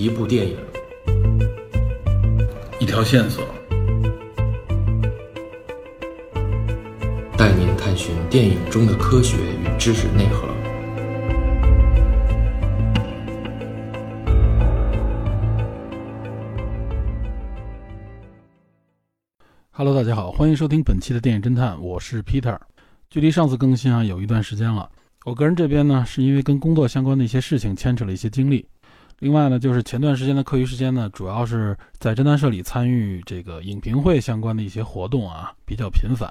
一部电影，一条线索，带您探寻电影中的科学与知识内核。Hello，大家好，欢迎收听本期的电影侦探，我是 Peter。距离上次更新啊有一段时间了，我个人这边呢是因为跟工作相关的一些事情牵扯了一些精力，另外呢就是前段时间的课余时间呢，主要是在侦探社里参与这个影评会相关的一些活动啊，比较频繁，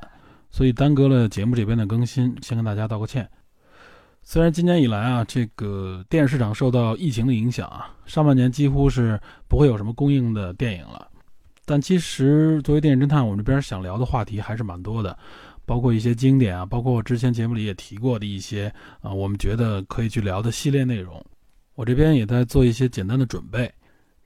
所以耽搁了节目这边的更新，先跟大家道个歉。虽然今年以来啊，这个电影市场受到疫情的影响啊，上半年几乎是不会有什么公映的电影了。但其实，作为电影侦探，我们这边想聊的话题还是蛮多的，包括一些经典啊，包括之前节目里也提过的一些啊，我们觉得可以去聊的系列内容。我这边也在做一些简单的准备，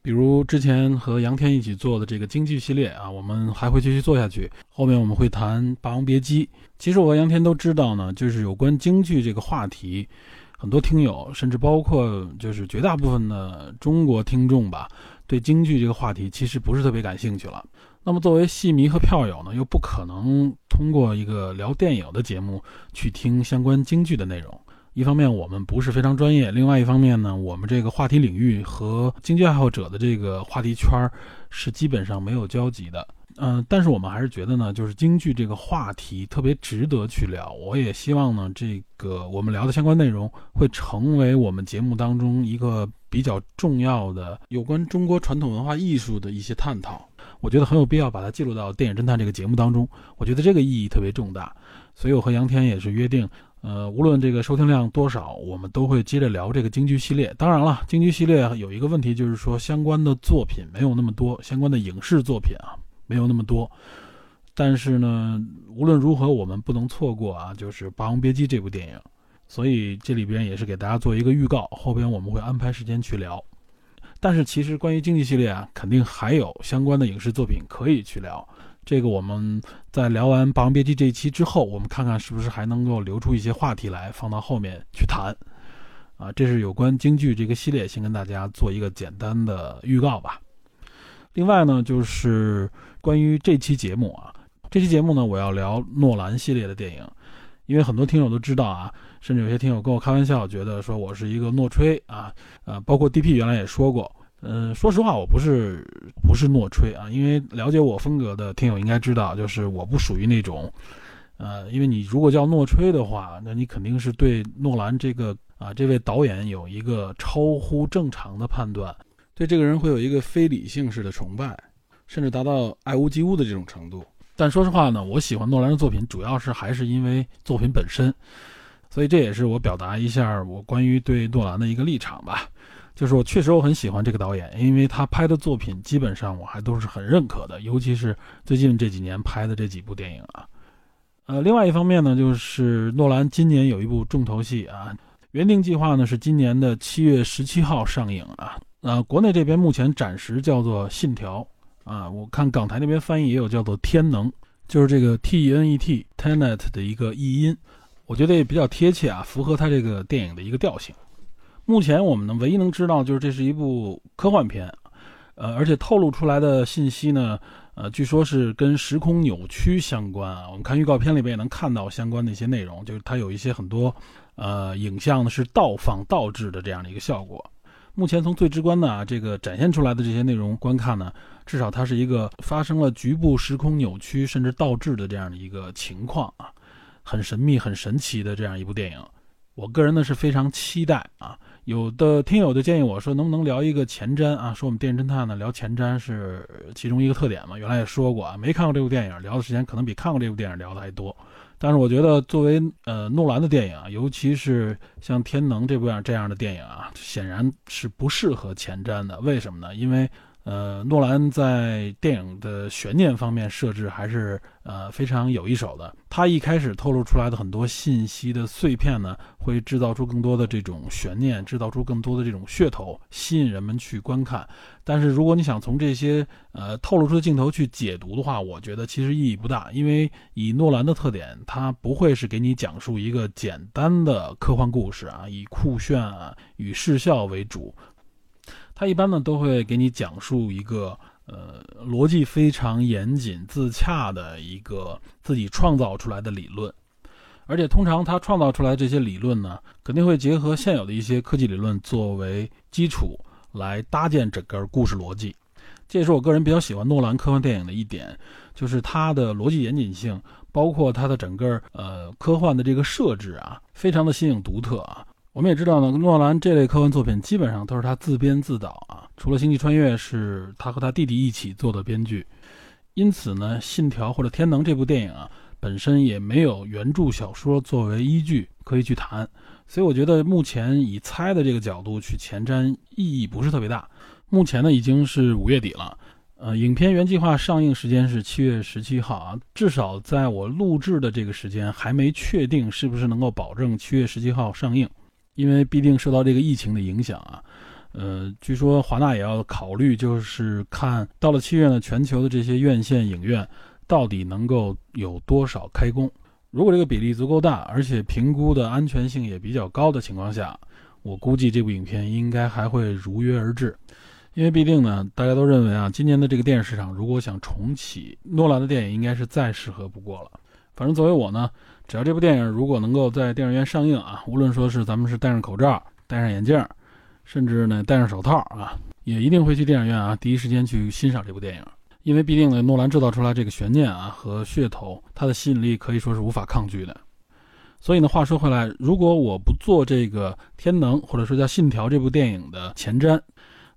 比如之前和杨天一起做的这个京剧系列啊，我们还会继续做下去。后面我们会谈《霸王别姬》。其实我和杨天都知道呢，就是有关京剧这个话题，很多听友，甚至包括就是绝大部分的中国听众吧。对京剧这个话题其实不是特别感兴趣了。那么作为戏迷和票友呢，又不可能通过一个聊电影的节目去听相关京剧的内容。一方面我们不是非常专业，另外一方面呢，我们这个话题领域和京剧爱好者的这个话题圈儿是基本上没有交集的。嗯，但是我们还是觉得呢，就是京剧这个话题特别值得去聊。我也希望呢，这个我们聊的相关内容会成为我们节目当中一个比较重要的有关中国传统文化艺术的一些探讨。我觉得很有必要把它记录到《电影侦探》这个节目当中。我觉得这个意义特别重大，所以我和杨天也是约定，呃，无论这个收听量多少，我们都会接着聊这个京剧系列。当然了，京剧系列有一个问题，就是说相关的作品没有那么多，相关的影视作品啊。没有那么多，但是呢，无论如何，我们不能错过啊，就是《霸王别姬》这部电影。所以这里边也是给大家做一个预告，后边我们会安排时间去聊。但是其实关于经济系列啊，肯定还有相关的影视作品可以去聊。这个我们在聊完《霸王别姬》这一期之后，我们看看是不是还能够留出一些话题来放到后面去谈。啊，这是有关京剧这个系列，先跟大家做一个简单的预告吧。另外呢，就是关于这期节目啊，这期节目呢，我要聊诺兰系列的电影，因为很多听友都知道啊，甚至有些听友跟我开玩笑，觉得说我是一个诺吹啊，呃，包括 DP 原来也说过，嗯，说实话，我不是不是诺吹啊，因为了解我风格的听友应该知道，就是我不属于那种，呃，因为你如果叫诺吹的话，那你肯定是对诺兰这个啊这位导演有一个超乎正常的判断。对这个人会有一个非理性式的崇拜，甚至达到爱屋及乌的这种程度。但说实话呢，我喜欢诺兰的作品，主要是还是因为作品本身。所以这也是我表达一下我关于对诺兰的一个立场吧。就是我确实我很喜欢这个导演，因为他拍的作品基本上我还都是很认可的，尤其是最近这几年拍的这几部电影啊。呃，另外一方面呢，就是诺兰今年有一部重头戏啊，原定计划呢是今年的七月十七号上映啊。呃，国内这边目前暂时叫做《信条》，啊，我看港台那边翻译也有叫做《天能》，就是这个 T E N E T Tenet 的一个译音，我觉得也比较贴切啊，符合它这个电影的一个调性。目前我们呢，唯一能知道就是这是一部科幻片，呃，而且透露出来的信息呢，呃，据说是跟时空扭曲相关啊。我们看预告片里边也能看到相关的一些内容，就是它有一些很多呃影像呢是倒放倒置的这样的一个效果。目前从最直观的啊这个展现出来的这些内容观看呢，至少它是一个发生了局部时空扭曲甚至倒置的这样的一个情况啊，很神秘很神奇的这样一部电影。我个人呢是非常期待啊。有的听友就建议我说，能不能聊一个前瞻啊？说我们电影侦探呢聊前瞻是其中一个特点嘛。原来也说过啊，没看过这部电影，聊的时间可能比看过这部电影聊的还多。但是我觉得，作为呃诺兰的电影啊，尤其是像《天能》这部样这样的电影啊，显然是不适合前瞻的。为什么呢？因为呃，诺兰在电影的悬念方面设置还是呃非常有一手的。他一开始透露出来的很多信息的碎片呢，会制造出更多的这种悬念，制造出更多的这种噱头，吸引人们去观看。但是如果你想从这些呃透露出的镜头去解读的话，我觉得其实意义不大，因为以诺兰的特点，他不会是给你讲述一个简单的科幻故事啊，以酷炫啊与视效为主。他一般呢都会给你讲述一个呃逻辑非常严谨、自洽的一个自己创造出来的理论，而且通常他创造出来这些理论呢，肯定会结合现有的一些科技理论作为基础来搭建整个故事逻辑。这也是我个人比较喜欢诺兰科幻电影的一点，就是它的逻辑严谨性，包括它的整个呃科幻的这个设置啊，非常的新颖独特啊。我们也知道呢，诺兰这类科幻作品基本上都是他自编自导啊，除了《星际穿越》是他和他弟弟一起做的编剧，因此呢，《信条》或者《天能》这部电影啊，本身也没有原著小说作为依据可以去谈，所以我觉得目前以猜的这个角度去前瞻意义不是特别大。目前呢已经是五月底了，呃，影片原计划上映时间是七月十七号啊，至少在我录制的这个时间还没确定是不是能够保证七月十七号上映。因为必定受到这个疫情的影响啊，呃，据说华纳也要考虑，就是看到了七月呢，全球的这些院线影院到底能够有多少开工。如果这个比例足够大，而且评估的安全性也比较高的情况下，我估计这部影片应该还会如约而至。因为必定呢，大家都认为啊，今年的这个电影市场如果想重启，诺兰的电影应该是再适合不过了。反正作为我呢。只要这部电影如果能够在电影院上映啊，无论说是咱们是戴上口罩、戴上眼镜，甚至呢戴上手套啊，也一定会去电影院啊，第一时间去欣赏这部电影。因为毕竟呢，诺兰制造出来这个悬念啊和噱头，它的吸引力可以说是无法抗拒的。所以呢，话说回来，如果我不做这个《天能》或者说叫《信条》这部电影的前瞻，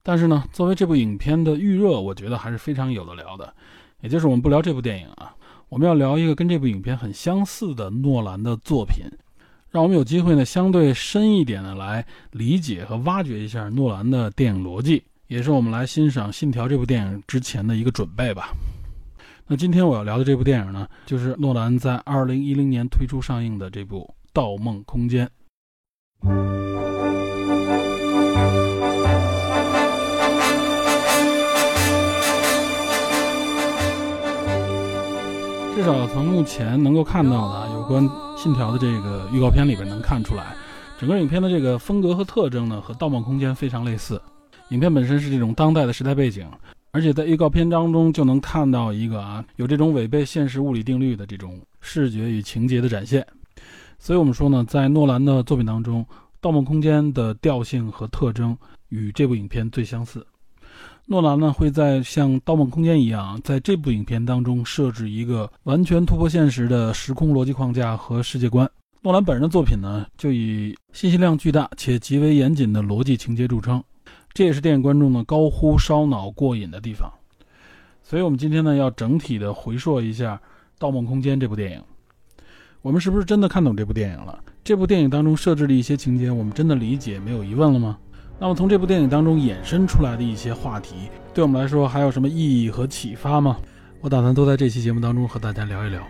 但是呢，作为这部影片的预热，我觉得还是非常有的聊的。也就是我们不聊这部电影啊。我们要聊一个跟这部影片很相似的诺兰的作品，让我们有机会呢相对深一点的来理解和挖掘一下诺兰的电影逻辑，也是我们来欣赏《信条》这部电影之前的一个准备吧。那今天我要聊的这部电影呢，就是诺兰在2010年推出上映的这部《盗梦空间》。至少从目前能够看到的有关《信条》的这个预告片里边能看出来，整个影片的这个风格和特征呢和《盗梦空间》非常类似。影片本身是这种当代的时代背景，而且在预告片当中就能看到一个啊有这种违背现实物理定律的这种视觉与情节的展现。所以我们说呢，在诺兰的作品当中，《盗梦空间》的调性和特征与这部影片最相似。诺兰呢会在像《盗梦空间》一样，在这部影片当中设置一个完全突破现实的时空逻辑框架和世界观。诺兰本人的作品呢，就以信息量巨大且极为严谨的逻辑情节著称，这也是电影观众呢高呼烧脑过瘾的地方。所以，我们今天呢要整体的回溯一下《盗梦空间》这部电影，我们是不是真的看懂这部电影了？这部电影当中设置的一些情节，我们真的理解没有疑问了吗？那么从这部电影当中衍生出来的一些话题，对我们来说还有什么意义和启发吗？我打算都在这期节目当中和大家聊一聊。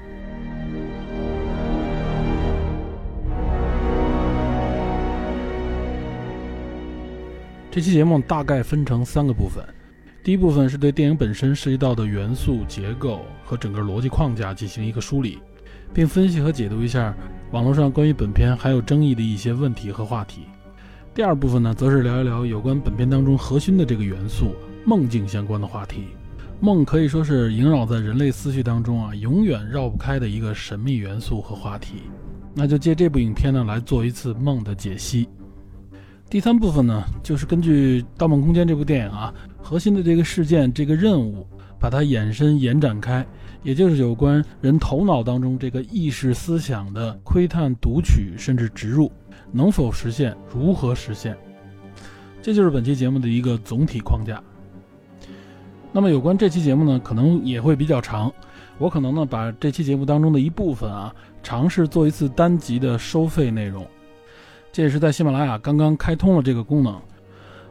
这期节目大概分成三个部分，第一部分是对电影本身涉及到的元素结构和整个逻辑框架进行一个梳理，并分析和解读一下网络上关于本片还有争议的一些问题和话题。第二部分呢，则是聊一聊有关本片当中核心的这个元素——梦境相关的话题。梦可以说是萦绕在人类思绪当中啊，永远绕不开的一个神秘元素和话题。那就借这部影片呢，来做一次梦的解析。第三部分呢，就是根据《盗梦空间》这部电影啊，核心的这个事件、这个任务，把它延伸、延展开，也就是有关人头脑当中这个意识思想的窥探、读取，甚至植入。能否实现？如何实现？这就是本期节目的一个总体框架。那么，有关这期节目呢，可能也会比较长。我可能呢，把这期节目当中的一部分啊，尝试做一次单集的收费内容。这也是在喜马拉雅刚刚开通了这个功能。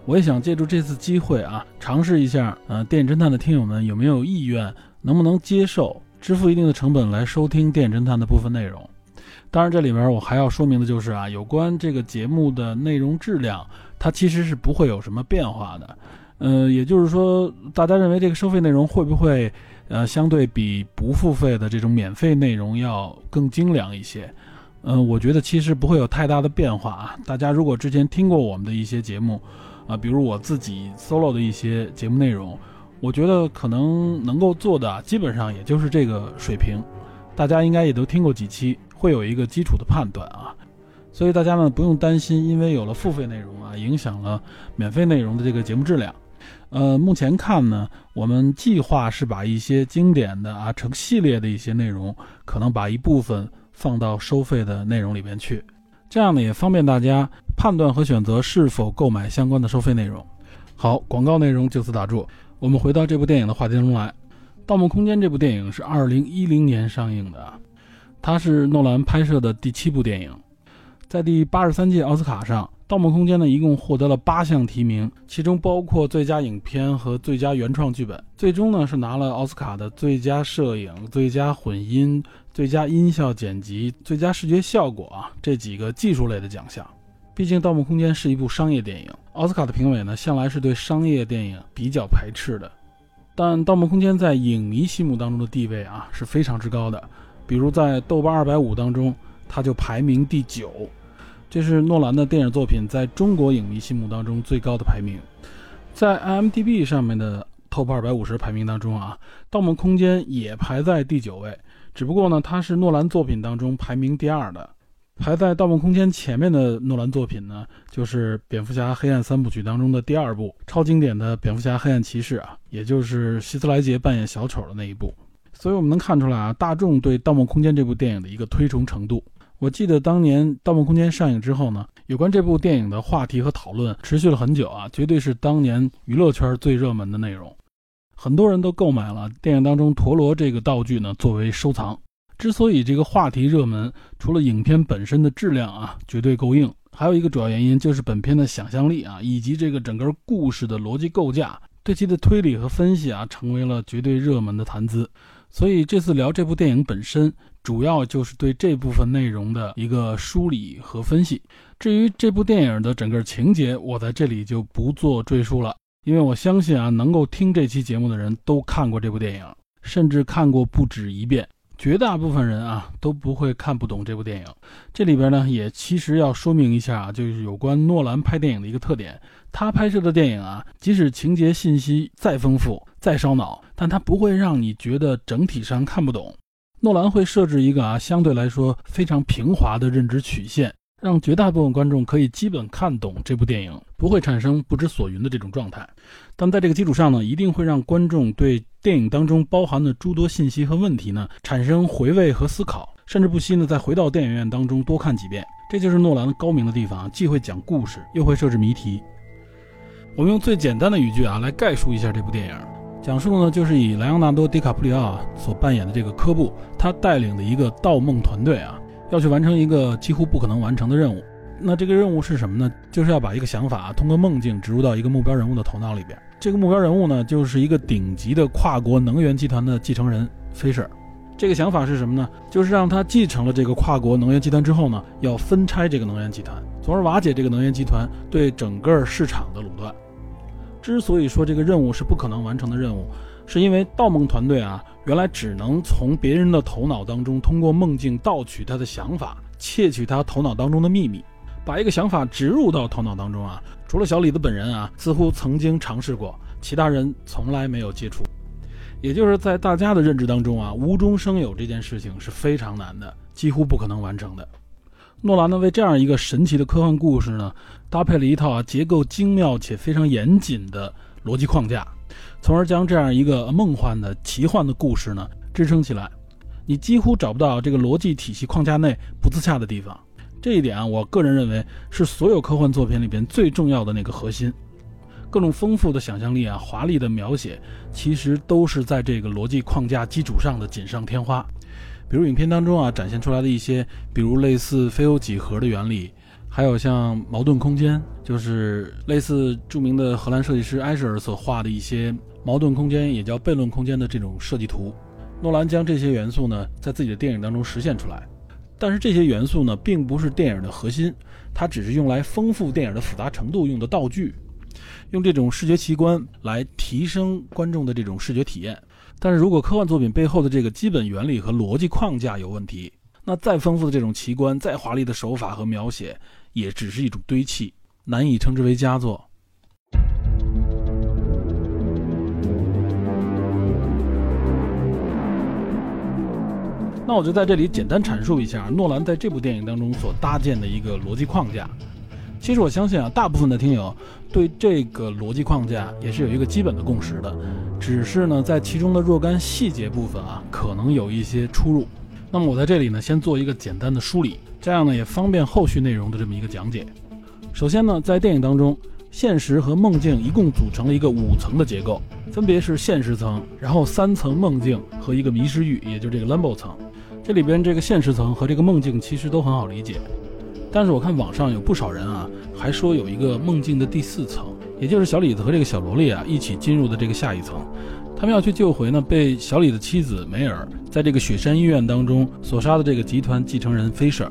我也想借助这次机会啊，尝试一下，呃，电影侦探的听友们有没有意愿，能不能接受支付一定的成本来收听电影侦探的部分内容。当然，这里边我还要说明的就是啊，有关这个节目的内容质量，它其实是不会有什么变化的。呃，也就是说，大家认为这个收费内容会不会，呃，相对比不付费的这种免费内容要更精良一些？嗯，我觉得其实不会有太大的变化啊。大家如果之前听过我们的一些节目，啊，比如我自己 solo 的一些节目内容，我觉得可能能够做的基本上也就是这个水平。大家应该也都听过几期，会有一个基础的判断啊。所以大家呢不用担心，因为有了付费内容啊，影响了免费内容的这个节目质量。呃，目前看呢，我们计划是把一些经典的啊成系列的一些内容，可能把一部分放到收费的内容里边去，这样呢也方便大家判断和选择是否购买相关的收费内容。好，广告内容就此打住，我们回到这部电影的话题中来。《盗梦空间》这部电影是二零一零年上映的，它是诺兰拍摄的第七部电影，在第八十三届奥斯卡上。《盗梦空间》呢，一共获得了八项提名，其中包括最佳影片和最佳原创剧本。最终呢，是拿了奥斯卡的最佳摄影、最佳混音、最佳音效剪辑、最佳视觉效果啊这几个技术类的奖项。毕竟，《盗梦空间》是一部商业电影，奥斯卡的评委呢，向来是对商业电影比较排斥的。但《盗梦空间》在影迷心目当中的地位啊，是非常之高的。比如在豆瓣二百五当中，它就排名第九。这是诺兰的电影作品在中国影迷心目当中最高的排名，在 IMDB 上面的 Top 二百五十排名当中啊，《盗梦空间》也排在第九位。只不过呢，它是诺兰作品当中排名第二的。排在《盗梦空间》前面的诺兰作品呢，就是《蝙蝠侠：黑暗三部曲》当中的第二部超经典的《蝙蝠侠：黑暗骑士》啊，也就是希斯莱杰扮演小丑的那一部。所以我们能看出来啊，大众对《盗梦空间》这部电影的一个推崇程度。我记得当年《盗梦空间》上映之后呢，有关这部电影的话题和讨论持续了很久啊，绝对是当年娱乐圈最热门的内容。很多人都购买了电影当中陀螺这个道具呢，作为收藏。之所以这个话题热门，除了影片本身的质量啊绝对够硬，还有一个主要原因就是本片的想象力啊，以及这个整个故事的逻辑构架，对其的推理和分析啊，成为了绝对热门的谈资。所以这次聊这部电影本身。主要就是对这部分内容的一个梳理和分析。至于这部电影的整个情节，我在这里就不做赘述了，因为我相信啊，能够听这期节目的人都看过这部电影，甚至看过不止一遍。绝大部分人啊都不会看不懂这部电影。这里边呢，也其实要说明一下啊，就是有关诺兰拍电影的一个特点。他拍摄的电影啊，即使情节信息再丰富、再烧脑，但他不会让你觉得整体上看不懂。诺兰会设置一个啊相对来说非常平滑的认知曲线，让绝大部分观众可以基本看懂这部电影，不会产生不知所云的这种状态。但在这个基础上呢，一定会让观众对电影当中包含的诸多信息和问题呢产生回味和思考，甚至不惜呢再回到电影院当中多看几遍。这就是诺兰高明的地方，既会讲故事，又会设置谜题。我们用最简单的语句啊来概述一下这部电影。讲述呢，就是以莱昂纳多·迪卡普里奥所扮演的这个科布，他带领的一个盗梦团队啊，要去完成一个几乎不可能完成的任务。那这个任务是什么呢？就是要把一个想法通过梦境植入到一个目标人物的头脑里边。这个目标人物呢，就是一个顶级的跨国能源集团的继承人菲舍。这个想法是什么呢？就是让他继承了这个跨国能源集团之后呢，要分拆这个能源集团，从而瓦解这个能源集团对整个市场的垄断。之所以说这个任务是不可能完成的任务，是因为盗梦团队啊，原来只能从别人的头脑当中通过梦境盗取他的想法，窃取他头脑当中的秘密，把一个想法植入到头脑当中啊。除了小李子本人啊，似乎曾经尝试过，其他人从来没有接触。也就是在大家的认知当中啊，无中生有这件事情是非常难的，几乎不可能完成的。诺兰呢，为这样一个神奇的科幻故事呢，搭配了一套啊结构精妙且非常严谨的逻辑框架，从而将这样一个梦幻的奇幻的故事呢支撑起来。你几乎找不到这个逻辑体系框架内不自洽的地方。这一点啊，我个人认为是所有科幻作品里边最重要的那个核心。各种丰富的想象力啊，华丽的描写，其实都是在这个逻辑框架基础上的锦上添花。比如影片当中啊展现出来的一些，比如类似非欧几何的原理，还有像矛盾空间，就是类似著名的荷兰设计师埃舍尔所画的一些矛盾空间，也叫悖论空间的这种设计图。诺兰将这些元素呢在自己的电影当中实现出来，但是这些元素呢并不是电影的核心，它只是用来丰富电影的复杂程度用的道具，用这种视觉奇观来提升观众的这种视觉体验。但是如果科幻作品背后的这个基本原理和逻辑框架有问题，那再丰富的这种奇观、再华丽的手法和描写，也只是一种堆砌，难以称之为佳作。那我就在这里简单阐述一下诺兰在这部电影当中所搭建的一个逻辑框架。其实我相信啊，大部分的听友对这个逻辑框架也是有一个基本的共识的，只是呢，在其中的若干细节部分啊，可能有一些出入。那么我在这里呢，先做一个简单的梳理，这样呢也方便后续内容的这么一个讲解。首先呢，在电影当中，现实和梦境一共组成了一个五层的结构，分别是现实层，然后三层梦境和一个迷失域，也就是这个 limbo 层。这里边这个现实层和这个梦境其实都很好理解，但是我看网上有不少人啊，还说有一个梦境的第四层，也就是小李子和这个小萝莉啊一起进入的这个下一层。他们要去救回呢被小李的妻子梅尔在这个雪山医院当中所杀的这个集团继承人 Fisher。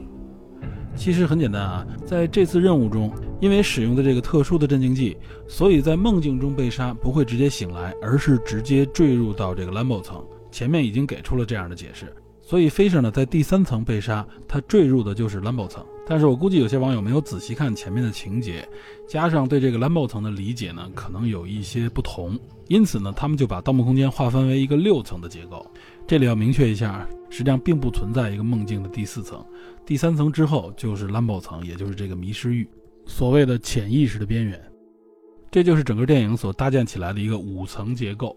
其实很简单啊，在这次任务中，因为使用的这个特殊的镇静剂，所以在梦境中被杀不会直接醒来，而是直接坠入到这个 Limbo 层。前面已经给出了这样的解释。所以，Fisher 呢在第三层被杀，他坠入的就是 Limbo 层。但是我估计有些网友没有仔细看前面的情节，加上对这个 Limbo 层的理解呢，可能有一些不同。因此呢，他们就把《盗梦空间》划分为一个六层的结构。这里要明确一下，实际上并不存在一个梦境的第四层，第三层之后就是 Limbo 层，也就是这个迷失域，所谓的潜意识的边缘。这就是整个电影所搭建起来的一个五层结构。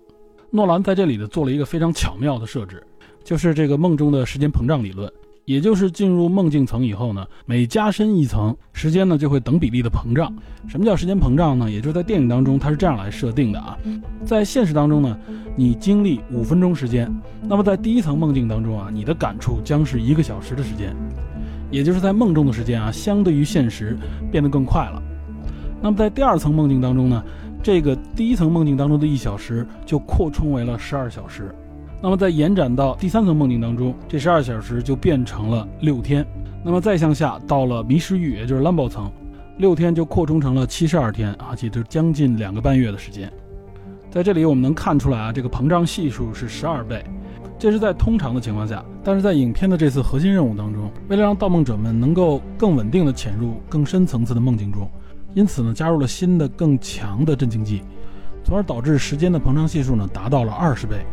诺兰在这里呢做了一个非常巧妙的设置。就是这个梦中的时间膨胀理论，也就是进入梦境层以后呢，每加深一层，时间呢就会等比例的膨胀。什么叫时间膨胀呢？也就是在电影当中它是这样来设定的啊，在现实当中呢，你经历五分钟时间，那么在第一层梦境当中啊，你的感触将是一个小时的时间，也就是在梦中的时间啊，相对于现实变得更快了。那么在第二层梦境当中呢，这个第一层梦境当中的一小时就扩充为了十二小时。那么在延展到第三层梦境当中，这十二小时就变成了六天。那么再向下到了迷失域，也就是 Lambo 层，六天就扩充成了七十二天啊，也就将近两个半月的时间。在这里我们能看出来啊，这个膨胀系数是十二倍，这是在通常的情况下。但是在影片的这次核心任务当中，为了让盗梦者们能够更稳定的潜入更深层次的梦境中，因此呢，加入了新的更强的镇静剂，从而导致时间的膨胀系数呢达到了二十倍。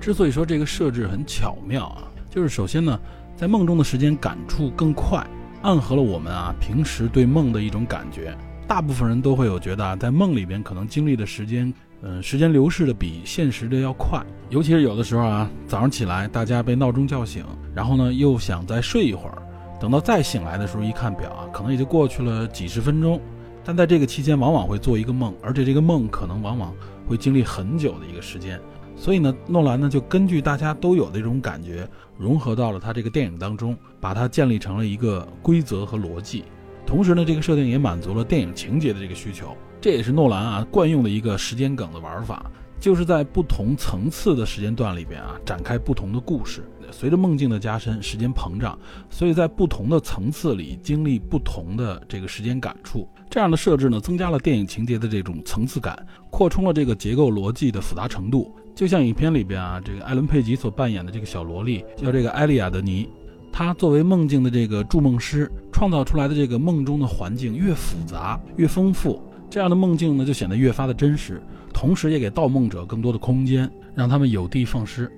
之所以说这个设置很巧妙啊，就是首先呢，在梦中的时间感触更快，暗合了我们啊平时对梦的一种感觉。大部分人都会有觉得啊，在梦里边可能经历的时间，嗯，时间流逝的比现实的要快。尤其是有的时候啊，早上起来大家被闹钟叫醒，然后呢又想再睡一会儿，等到再醒来的时候一看表啊，可能也就过去了几十分钟。但在这个期间，往往会做一个梦，而且这个梦可能往往会经历很久的一个时间。所以呢，诺兰呢就根据大家都有的这种感觉，融合到了他这个电影当中，把它建立成了一个规则和逻辑。同时呢，这个设定也满足了电影情节的这个需求。这也是诺兰啊惯用的一个时间梗的玩法，就是在不同层次的时间段里边啊展开不同的故事。随着梦境的加深，时间膨胀，所以在不同的层次里经历不同的这个时间感触。这样的设置呢，增加了电影情节的这种层次感，扩充了这个结构逻辑的复杂程度。就像影片里边啊，这个艾伦佩吉所扮演的这个小萝莉叫这个艾利亚德尼，她作为梦境的这个筑梦师，创造出来的这个梦中的环境越复杂越丰富，这样的梦境呢就显得越发的真实，同时也给盗梦者更多的空间，让他们有的放矢。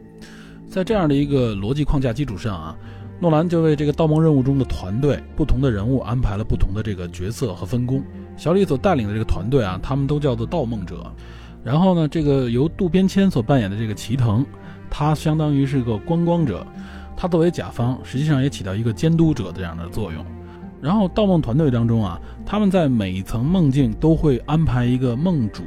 在这样的一个逻辑框架基础上啊，诺兰就为这个盗梦任务中的团队不同的人物安排了不同的这个角色和分工。小李所带领的这个团队啊，他们都叫做盗梦者。然后呢，这个由渡边谦所扮演的这个齐藤，他相当于是个观光者，他作为甲方，实际上也起到一个监督者这样的作用。然后盗梦团队当中啊，他们在每一层梦境都会安排一个梦主，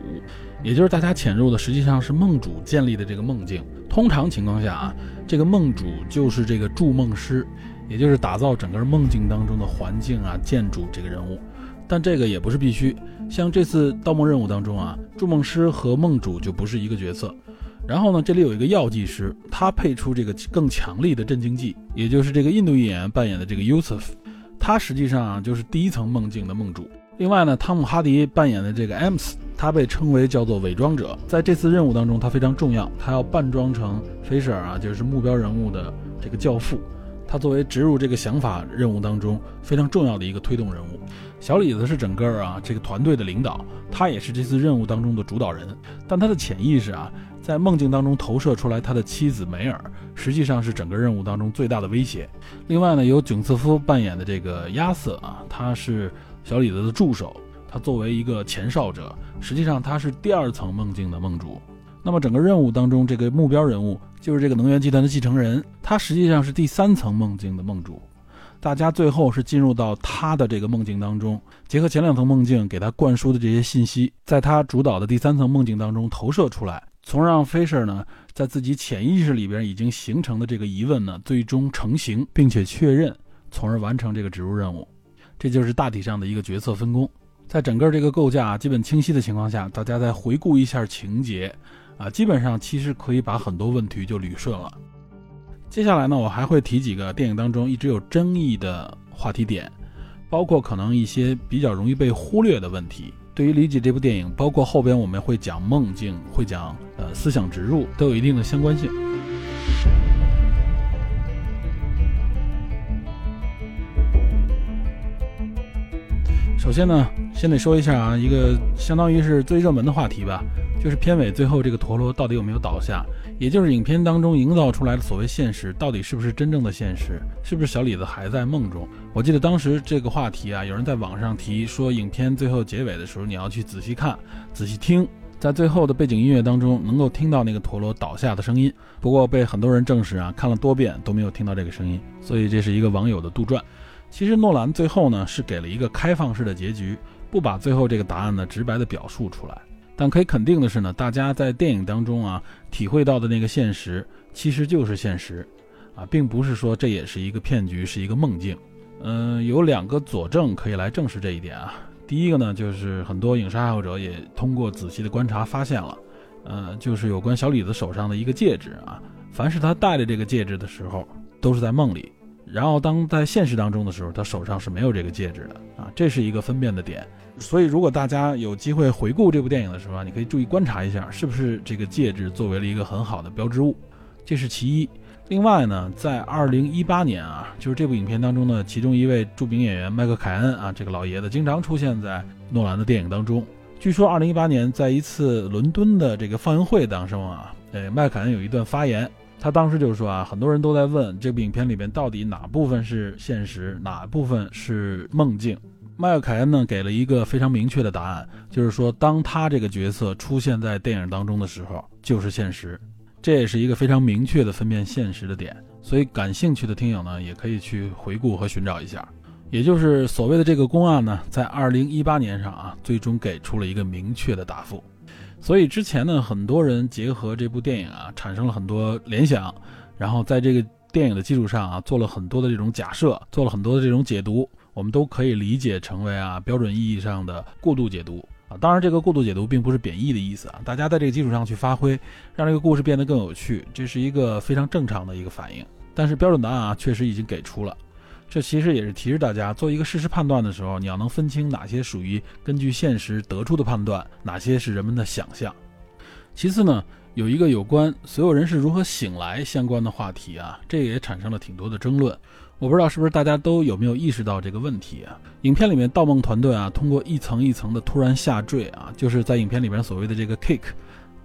也就是大家潜入的实际上是梦主建立的这个梦境。通常情况下啊，这个梦主就是这个筑梦师，也就是打造整个梦境当中的环境啊、建筑这个人物。但这个也不是必须，像这次盗梦任务当中啊，筑梦师和梦主就不是一个角色。然后呢，这里有一个药剂师，他配出这个更强力的镇静剂，也就是这个印度裔演员扮演的这个 Yusuf，他实际上就是第一层梦境的梦主。另外呢，汤姆哈迪扮演的这个 M s 他被称为叫做伪装者，在这次任务当中他非常重要，他要扮装成 Fisher 啊，就是目标人物的这个教父。他作为植入这个想法任务当中非常重要的一个推动人物，小李子是整个啊这个团队的领导，他也是这次任务当中的主导人。但他的潜意识啊，在梦境当中投射出来他的妻子梅尔，实际上是整个任务当中最大的威胁。另外呢，由囧瑟夫扮演的这个亚瑟啊，他是小李子的助手，他作为一个前哨者，实际上他是第二层梦境的梦主。那么整个任务当中，这个目标人物就是这个能源集团的继承人，他实际上是第三层梦境的梦主。大家最后是进入到他的这个梦境当中，结合前两层梦境给他灌输的这些信息，在他主导的第三层梦境当中投射出来，从而让 Fisher 呢在自己潜意识里边已经形成的这个疑问呢最终成型，并且确认，从而完成这个植入任务。这就是大体上的一个角色分工。在整个这个构架基本清晰的情况下，大家再回顾一下情节，啊，基本上其实可以把很多问题就捋顺了。接下来呢，我还会提几个电影当中一直有争议的话题点，包括可能一些比较容易被忽略的问题。对于理解这部电影，包括后边我们会讲梦境，会讲呃思想植入，都有一定的相关性。首先呢，先得说一下啊，一个相当于是最热门的话题吧，就是片尾最后这个陀螺到底有没有倒下，也就是影片当中营造出来的所谓现实，到底是不是真正的现实，是不是小李子还在梦中？我记得当时这个话题啊，有人在网上提说，影片最后结尾的时候，你要去仔细看、仔细听，在最后的背景音乐当中能够听到那个陀螺倒下的声音。不过被很多人证实啊，看了多遍都没有听到这个声音，所以这是一个网友的杜撰。其实诺兰最后呢是给了一个开放式的结局，不把最后这个答案呢直白的表述出来。但可以肯定的是呢，大家在电影当中啊体会到的那个现实其实就是现实，啊，并不是说这也是一个骗局，是一个梦境。嗯，有两个佐证可以来证实这一点啊。第一个呢，就是很多影视爱好者也通过仔细的观察发现了，呃，就是有关小李子手上的一个戒指啊，凡是他戴着这个戒指的时候，都是在梦里。然后，当在现实当中的时候，他手上是没有这个戒指的啊，这是一个分辨的点。所以，如果大家有机会回顾这部电影的时候啊，你可以注意观察一下，是不是这个戒指作为了一个很好的标志物，这是其一。另外呢，在二零一八年啊，就是这部影片当中的其中一位著名演员迈克凯恩啊，这个老爷子经常出现在诺兰的电影当中。据说二零一八年在一次伦敦的这个放映会当中啊，呃，迈克凯恩有一段发言。他当时就是说啊，很多人都在问这部影片里边到底哪部分是现实，哪部分是梦境。迈克凯恩呢给了一个非常明确的答案，就是说当他这个角色出现在电影当中的时候，就是现实。这也是一个非常明确的分辨现实的点。所以感兴趣的听友呢，也可以去回顾和寻找一下。也就是所谓的这个公案呢，在二零一八年上啊，最终给出了一个明确的答复。所以之前呢，很多人结合这部电影啊，产生了很多联想，然后在这个电影的基础上啊，做了很多的这种假设，做了很多的这种解读，我们都可以理解成为啊标准意义上的过度解读啊。当然，这个过度解读并不是贬义的意思啊，大家在这个基础上去发挥，让这个故事变得更有趣，这是一个非常正常的一个反应。但是标准答案啊，确实已经给出了。这其实也是提示大家，做一个事实判断的时候，你要能分清哪些属于根据现实得出的判断，哪些是人们的想象。其次呢，有一个有关所有人是如何醒来相关的话题啊，这也产生了挺多的争论。我不知道是不是大家都有没有意识到这个问题啊？影片里面盗梦团队啊，通过一层一层的突然下坠啊，就是在影片里面所谓的这个 kick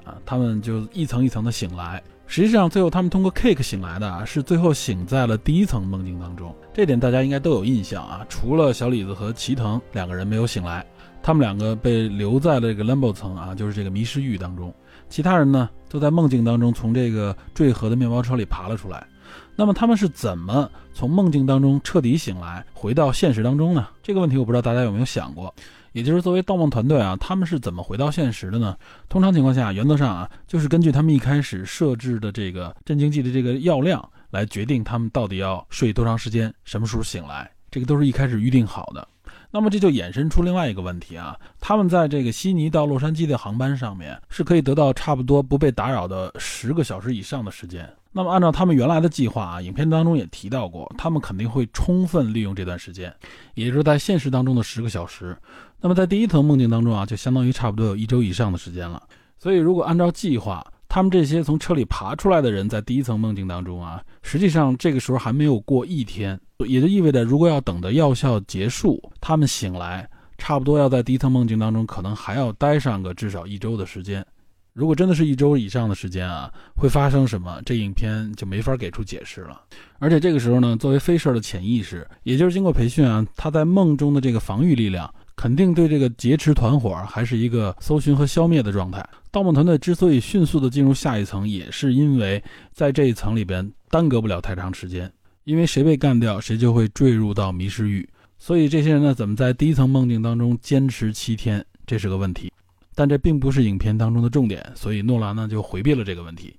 啊，他们就一层一层的醒来。实际上，最后他们通过 Cake 醒来的啊，是最后醒在了第一层梦境当中。这点大家应该都有印象啊。除了小李子和齐藤两个人没有醒来，他们两个被留在了这个 Limbo 层啊，就是这个迷失域当中。其他人呢，都在梦境当中从这个坠河的面包车里爬了出来。那么他们是怎么从梦境当中彻底醒来，回到现实当中呢？这个问题我不知道大家有没有想过。也就是作为盗梦团队啊，他们是怎么回到现实的呢？通常情况下，原则上啊，就是根据他们一开始设置的这个镇静剂的这个药量来决定他们到底要睡多长时间，什么时候醒来，这个都是一开始预定好的。那么这就衍生出另外一个问题啊，他们在这个悉尼到洛杉矶的航班上面是可以得到差不多不被打扰的十个小时以上的时间。那么按照他们原来的计划啊，影片当中也提到过，他们肯定会充分利用这段时间，也就是在现实当中的十个小时。那么在第一层梦境当中啊，就相当于差不多有一周以上的时间了。所以如果按照计划，他们这些从车里爬出来的人在第一层梦境当中啊，实际上这个时候还没有过一天，也就意味着如果要等的药效结束，他们醒来，差不多要在第一层梦境当中可能还要待上个至少一周的时间。如果真的是一周以上的时间啊，会发生什么？这影片就没法给出解释了。而且这个时候呢，作为飞舍的潜意识，也就是经过培训啊，他在梦中的这个防御力量，肯定对这个劫持团伙还是一个搜寻和消灭的状态。盗梦团队之所以迅速的进入下一层，也是因为在这一层里边耽搁不了太长时间，因为谁被干掉，谁就会坠入到迷失域。所以这些人呢，怎么在第一层梦境当中坚持七天，这是个问题。但这并不是影片当中的重点，所以诺兰呢就回避了这个问题。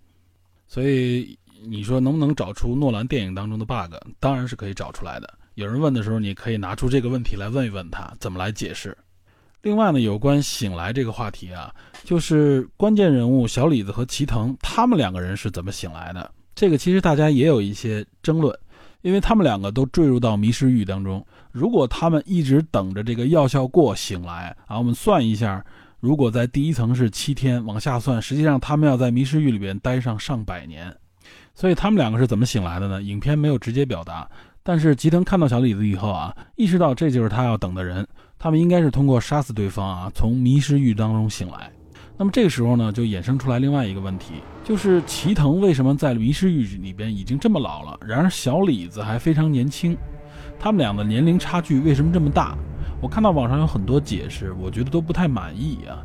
所以你说能不能找出诺兰电影当中的 bug？当然是可以找出来的。有人问的时候，你可以拿出这个问题来问一问他，怎么来解释。另外呢，有关醒来这个话题啊，就是关键人物小李子和齐藤他们两个人是怎么醒来的？这个其实大家也有一些争论，因为他们两个都坠入到迷失域当中。如果他们一直等着这个药效过醒来啊，我们算一下。如果在第一层是七天，往下算，实际上他们要在迷失域里边待上上百年。所以他们两个是怎么醒来的呢？影片没有直接表达，但是吉藤看到小李子以后啊，意识到这就是他要等的人，他们应该是通过杀死对方啊，从迷失域当中醒来。那么这个时候呢，就衍生出来另外一个问题，就是齐藤为什么在迷失域里边已经这么老了，然而小李子还非常年轻？他们俩的年龄差距为什么这么大？我看到网上有很多解释，我觉得都不太满意啊。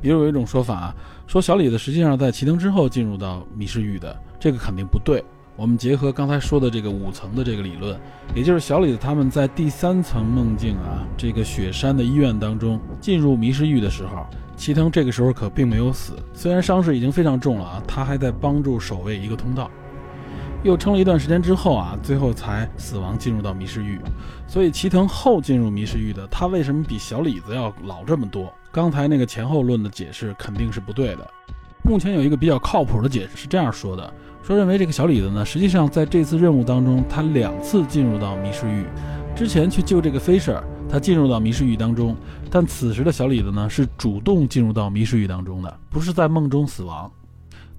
比如有一种说法，说小李子实际上在齐藤之后进入到迷失域的，这个肯定不对。我们结合刚才说的这个五层的这个理论，也就是小李子他们在第三层梦境啊，这个雪山的医院当中进入迷失域的时候，齐藤这个时候可并没有死，虽然伤势已经非常重了啊，他还在帮助守卫一个通道。又撑了一段时间之后啊，最后才死亡，进入到迷失域。所以齐藤后进入迷失域的，他为什么比小李子要老这么多？刚才那个前后论的解释肯定是不对的。目前有一个比较靠谱的解释是这样说的：说认为这个小李子呢，实际上在这次任务当中，他两次进入到迷失域。之前去救这个 Fisher，他进入到迷失域当中，但此时的小李子呢，是主动进入到迷失域当中的，不是在梦中死亡。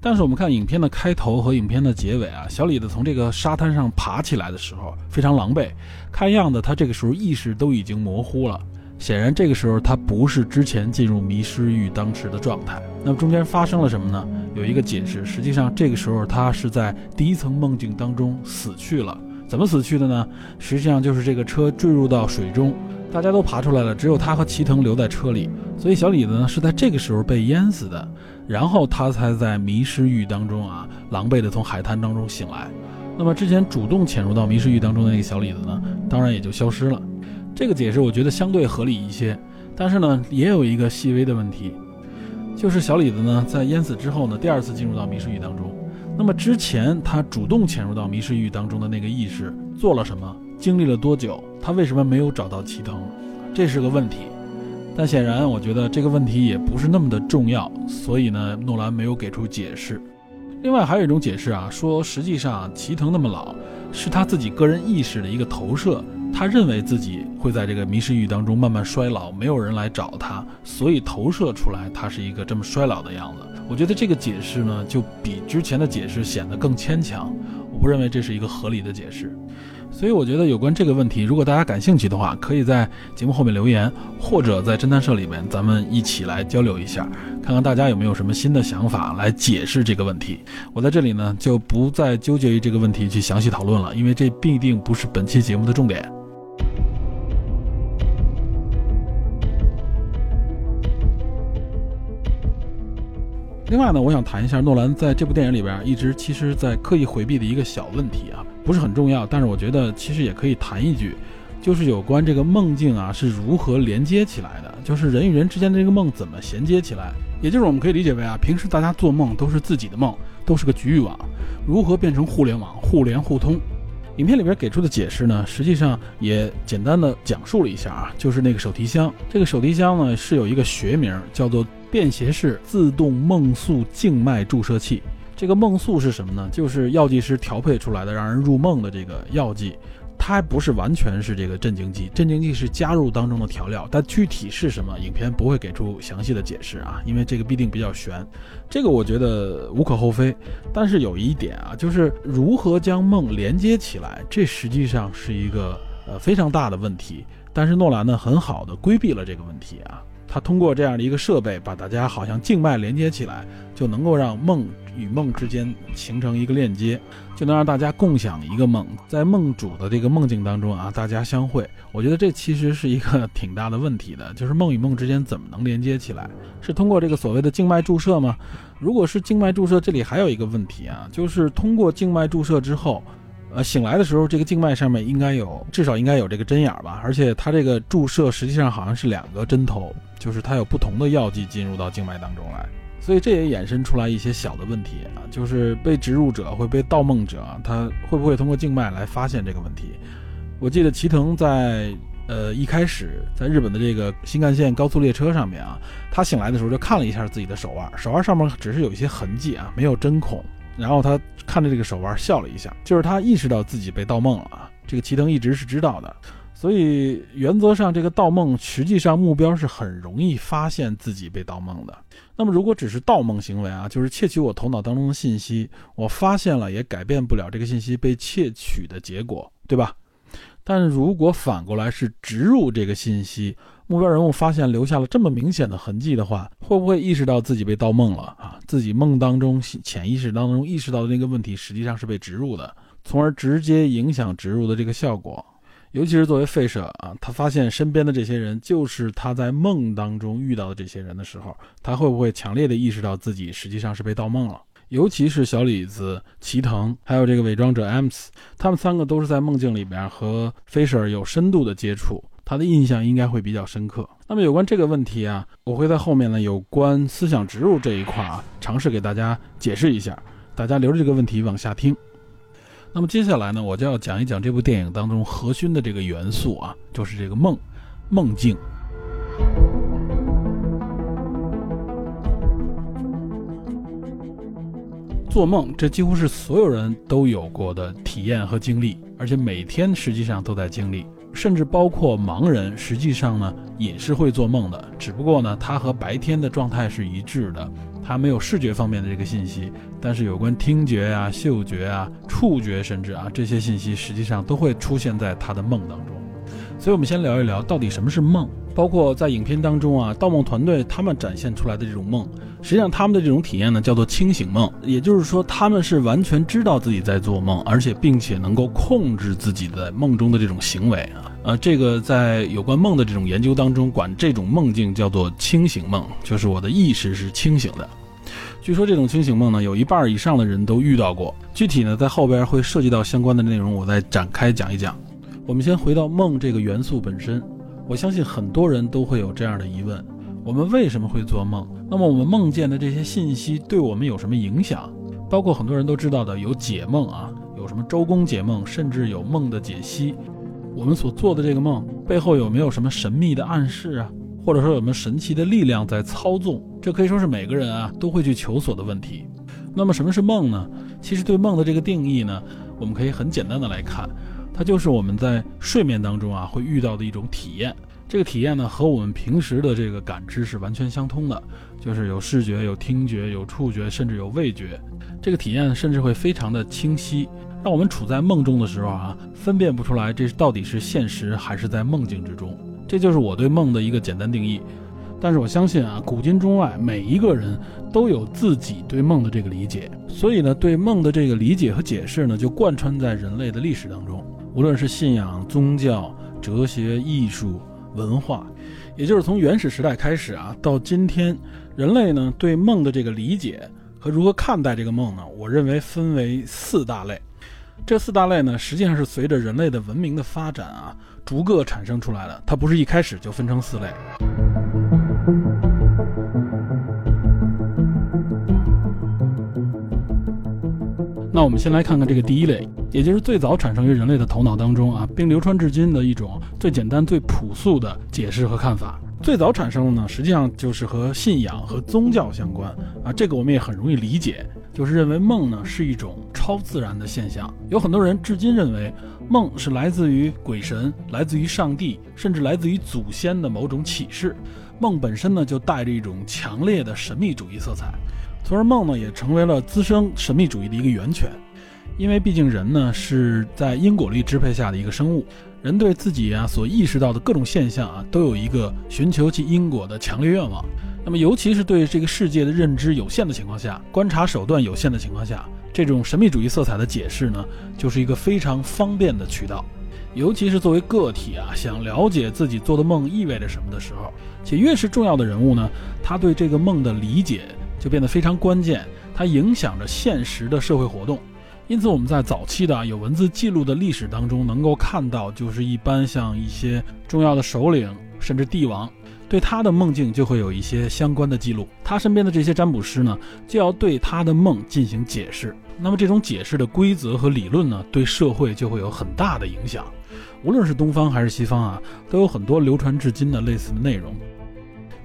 但是我们看影片的开头和影片的结尾啊，小李子从这个沙滩上爬起来的时候非常狼狈，看样子他这个时候意识都已经模糊了。显然这个时候他不是之前进入迷失域当时的状态。那么中间发生了什么呢？有一个解释，实际上这个时候他是在第一层梦境当中死去了。怎么死去的呢？实际上就是这个车坠入到水中，大家都爬出来了，只有他和齐藤留在车里，所以小李子呢是在这个时候被淹死的。然后他才在迷失域当中啊，狼狈的从海滩当中醒来。那么之前主动潜入到迷失域当中的那个小李子呢，当然也就消失了。这个解释我觉得相对合理一些。但是呢，也有一个细微的问题，就是小李子呢在淹死之后呢，第二次进入到迷失域当中。那么之前他主动潜入到迷失域当中的那个意识做了什么？经历了多久？他为什么没有找到齐藤？这是个问题。但显然，我觉得这个问题也不是那么的重要，所以呢，诺兰没有给出解释。另外还有一种解释啊，说实际上齐藤那么老，是他自己个人意识的一个投射，他认为自己会在这个迷失域当中慢慢衰老，没有人来找他，所以投射出来他是一个这么衰老的样子。我觉得这个解释呢，就比之前的解释显得更牵强，我不认为这是一个合理的解释。所以我觉得有关这个问题，如果大家感兴趣的话，可以在节目后面留言，或者在侦探社里面，咱们一起来交流一下，看看大家有没有什么新的想法来解释这个问题。我在这里呢就不再纠结于这个问题去详细讨论了，因为这必定不是本期节目的重点。另外呢，我想谈一下诺兰在这部电影里边一直其实在刻意回避的一个小问题啊。不是很重要，但是我觉得其实也可以谈一句，就是有关这个梦境啊是如何连接起来的，就是人与人之间的这个梦怎么衔接起来，也就是我们可以理解为啊，平时大家做梦都是自己的梦，都是个局域网，如何变成互联网，互联互通？影片里边给出的解释呢，实际上也简单的讲述了一下啊，就是那个手提箱，这个手提箱呢是有一个学名叫做便携式自动梦速静脉注射器。这个梦素是什么呢？就是药剂师调配出来的让人入梦的这个药剂，它还不是完全是这个镇静剂，镇静剂是加入当中的调料，但具体是什么，影片不会给出详细的解释啊，因为这个必定比较悬。这个我觉得无可厚非，但是有一点啊，就是如何将梦连接起来，这实际上是一个呃非常大的问题。但是诺兰呢，很好的规避了这个问题啊。他通过这样的一个设备，把大家好像静脉连接起来，就能够让梦与梦之间形成一个链接，就能让大家共享一个梦，在梦主的这个梦境当中啊，大家相会。我觉得这其实是一个挺大的问题的，就是梦与梦之间怎么能连接起来？是通过这个所谓的静脉注射吗？如果是静脉注射，这里还有一个问题啊，就是通过静脉注射之后。呃，醒来的时候，这个静脉上面应该有，至少应该有这个针眼吧。而且它这个注射实际上好像是两个针头，就是它有不同的药剂进入到静脉当中来，所以这也衍生出来一些小的问题啊，就是被植入者会被盗梦者，他会不会通过静脉来发现这个问题？我记得齐藤在呃一开始在日本的这个新干线高速列车上面啊，他醒来的时候就看了一下自己的手腕，手腕上面只是有一些痕迹啊，没有针孔。然后他看着这个手腕笑了一下，就是他意识到自己被盗梦了啊。这个齐藤一直是知道的，所以原则上这个盗梦实际上目标是很容易发现自己被盗梦的。那么如果只是盗梦行为啊，就是窃取我头脑当中的信息，我发现了也改变不了这个信息被窃取的结果，对吧？但如果反过来是植入这个信息。目标人物发现留下了这么明显的痕迹的话，会不会意识到自己被盗梦了啊？自己梦当中潜意识当中意识到的那个问题，实际上是被植入的，从而直接影响植入的这个效果。尤其是作为费舍啊，他发现身边的这些人就是他在梦当中遇到的这些人的时候，他会不会强烈的意识到自己实际上是被盗梦了？尤其是小李子、齐藤还有这个伪装者 M s 他们三个都是在梦境里边和费舍有深度的接触。他的印象应该会比较深刻。那么有关这个问题啊，我会在后面呢有关思想植入这一块啊，尝试给大家解释一下。大家留着这个问题往下听。那么接下来呢，我就要讲一讲这部电影当中核心的这个元素啊，就是这个梦，梦境。做梦，这几乎是所有人都有过的体验和经历，而且每天实际上都在经历。甚至包括盲人，实际上呢也是会做梦的，只不过呢，他和白天的状态是一致的，他没有视觉方面的这个信息，但是有关听觉啊、嗅觉啊、触觉，甚至啊这些信息，实际上都会出现在他的梦当中。所以，我们先聊一聊到底什么是梦。包括在影片当中啊，盗梦团队他们展现出来的这种梦，实际上他们的这种体验呢，叫做清醒梦。也就是说，他们是完全知道自己在做梦，而且并且能够控制自己在梦中的这种行为啊。呃，这个在有关梦的这种研究当中，管这种梦境叫做清醒梦，就是我的意识是清醒的。据说这种清醒梦呢，有一半以上的人都遇到过。具体呢，在后边会涉及到相关的内容，我再展开讲一讲。我们先回到梦这个元素本身。我相信很多人都会有这样的疑问：我们为什么会做梦？那么我们梦见的这些信息对我们有什么影响？包括很多人都知道的有解梦啊，有什么周公解梦，甚至有梦的解析。我们所做的这个梦背后有没有什么神秘的暗示啊？或者说有没有神奇的力量在操纵？这可以说是每个人啊都会去求索的问题。那么什么是梦呢？其实对梦的这个定义呢，我们可以很简单的来看。它就是我们在睡眠当中啊会遇到的一种体验，这个体验呢和我们平时的这个感知是完全相通的，就是有视觉、有听觉、有触觉，甚至有味觉。这个体验甚至会非常的清晰，让我们处在梦中的时候啊分辨不出来这到底是现实还是在梦境之中。这就是我对梦的一个简单定义。但是我相信啊，古今中外每一个人都有自己对梦的这个理解，所以呢，对梦的这个理解和解释呢就贯穿在人类的历史当中。无论是信仰、宗教、哲学、艺术、文化，也就是从原始时代开始啊，到今天，人类呢对梦的这个理解和如何看待这个梦呢？我认为分为四大类。这四大类呢，实际上是随着人类的文明的发展啊，逐个产生出来的，它不是一开始就分成四类。那我们先来看看这个第一类，也就是最早产生于人类的头脑当中啊，并流传至今的一种最简单、最朴素的解释和看法。最早产生的呢，实际上就是和信仰和宗教相关啊，这个我们也很容易理解，就是认为梦呢是一种超自然的现象。有很多人至今认为梦是来自于鬼神、来自于上帝，甚至来自于祖先的某种启示。梦本身呢，就带着一种强烈的神秘主义色彩。从而梦呢，也成为了滋生神秘主义的一个源泉。因为毕竟人呢是在因果律支配下的一个生物，人对自己啊所意识到的各种现象啊都有一个寻求其因果的强烈愿望。那么，尤其是对这个世界的认知有限的情况下，观察手段有限的情况下，这种神秘主义色彩的解释呢，就是一个非常方便的渠道。尤其是作为个体啊，想了解自己做的梦意味着什么的时候，且越是重要的人物呢，他对这个梦的理解就变得非常关键，它影响着现实的社会活动。因此，我们在早期的有文字记录的历史当中，能够看到，就是一般像一些重要的首领，甚至帝王，对他的梦境就会有一些相关的记录。他身边的这些占卜师呢，就要对他的梦进行解释。那么，这种解释的规则和理论呢，对社会就会有很大的影响。无论是东方还是西方啊，都有很多流传至今的类似的内容。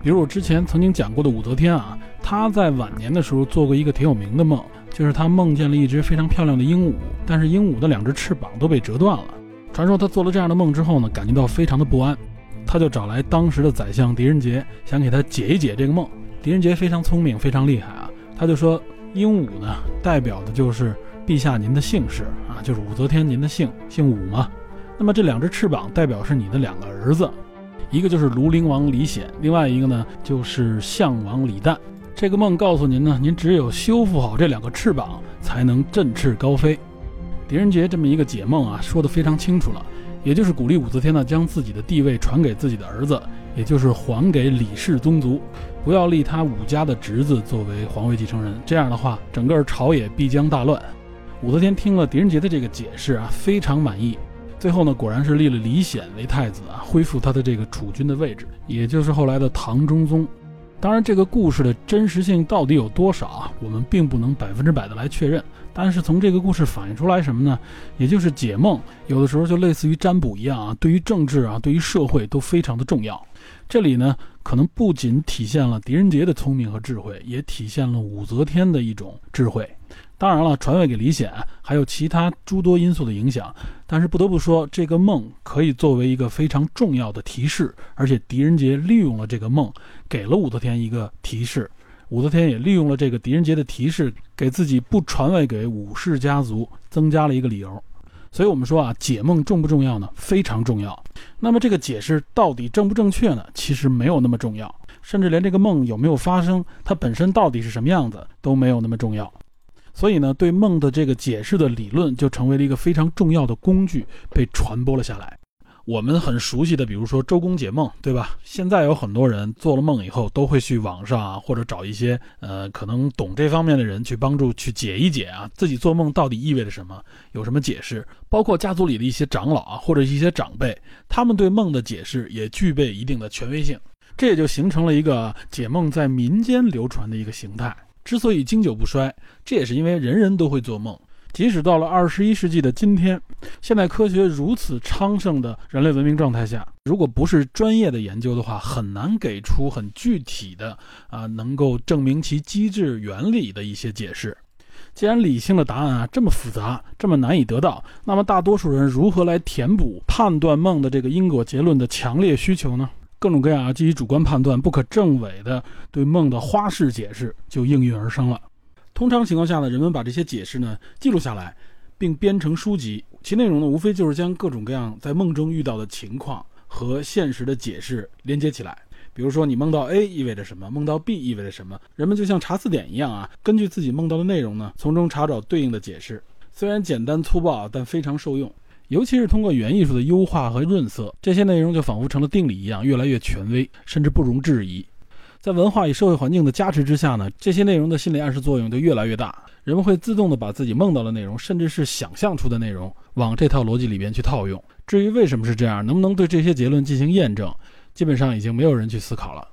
比如我之前曾经讲过的武则天啊，她在晚年的时候做过一个挺有名的梦。就是她梦见了一只非常漂亮的鹦鹉，但是鹦鹉的两只翅膀都被折断了。传说她做了这样的梦之后呢，感觉到非常的不安，他就找来当时的宰相狄仁杰，想给他解一解这个梦。狄仁杰非常聪明，非常厉害啊，他就说鹦鹉呢，代表的就是陛下您的姓氏啊，就是武则天您的姓，姓武嘛。那么这两只翅膀代表是你的两个儿子，一个就是庐陵王李显，另外一个呢就是项王李旦。这个梦告诉您呢，您只有修复好这两个翅膀，才能振翅高飞。狄仁杰这么一个解梦啊，说的非常清楚了，也就是鼓励武则天呢，将自己的地位传给自己的儿子，也就是还给李氏宗族，不要立他武家的侄子作为皇位继承人。这样的话，整个朝野必将大乱。武则天听了狄仁杰的这个解释啊，非常满意。最后呢，果然是立了李显为太子啊，恢复他的这个储君的位置，也就是后来的唐中宗。当然，这个故事的真实性到底有多少啊？我们并不能百分之百的来确认。但是从这个故事反映出来什么呢？也就是解梦有的时候就类似于占卜一样啊，对于政治啊，对于社会都非常的重要。这里呢，可能不仅体现了狄仁杰的聪明和智慧，也体现了武则天的一种智慧。当然了，传位给李显还有其他诸多因素的影响，但是不得不说，这个梦可以作为一个非常重要的提示，而且狄仁杰利用了这个梦，给了武则天一个提示，武则天也利用了这个狄仁杰的提示，给自己不传位给武氏家族增加了一个理由。所以，我们说啊，解梦重不重要呢？非常重要。那么，这个解释到底正不正确呢？其实没有那么重要，甚至连这个梦有没有发生，它本身到底是什么样子都没有那么重要。所以呢，对梦的这个解释的理论就成为了一个非常重要的工具，被传播了下来。我们很熟悉的，比如说周公解梦，对吧？现在有很多人做了梦以后，都会去网上啊，或者找一些呃可能懂这方面的人去帮助去解一解啊，自己做梦到底意味着什么，有什么解释？包括家族里的一些长老啊，或者一些长辈，他们对梦的解释也具备一定的权威性，这也就形成了一个解梦在民间流传的一个形态。之所以经久不衰，这也是因为人人都会做梦。即使到了二十一世纪的今天，现代科学如此昌盛的人类文明状态下，如果不是专业的研究的话，很难给出很具体的啊，能够证明其机制原理的一些解释。既然理性的答案啊这么复杂，这么难以得到，那么大多数人如何来填补判断梦的这个因果结论的强烈需求呢？各种各样啊，基于主观判断不可证伪的对梦的花式解释就应运而生了。通常情况下呢，人们把这些解释呢记录下来，并编成书籍，其内容呢无非就是将各种各样在梦中遇到的情况和现实的解释连接起来。比如说，你梦到 A 意味着什么，梦到 B 意味着什么，人们就像查字典一样啊，根据自己梦到的内容呢，从中查找对应的解释。虽然简单粗暴，但非常受用。尤其是通过语言艺术的优化和润色，这些内容就仿佛成了定理一样，越来越权威，甚至不容置疑。在文化与社会环境的加持之下呢，这些内容的心理暗示作用就越来越大。人们会自动的把自己梦到的内容，甚至是想象出的内容，往这套逻辑里边去套用。至于为什么是这样，能不能对这些结论进行验证，基本上已经没有人去思考了。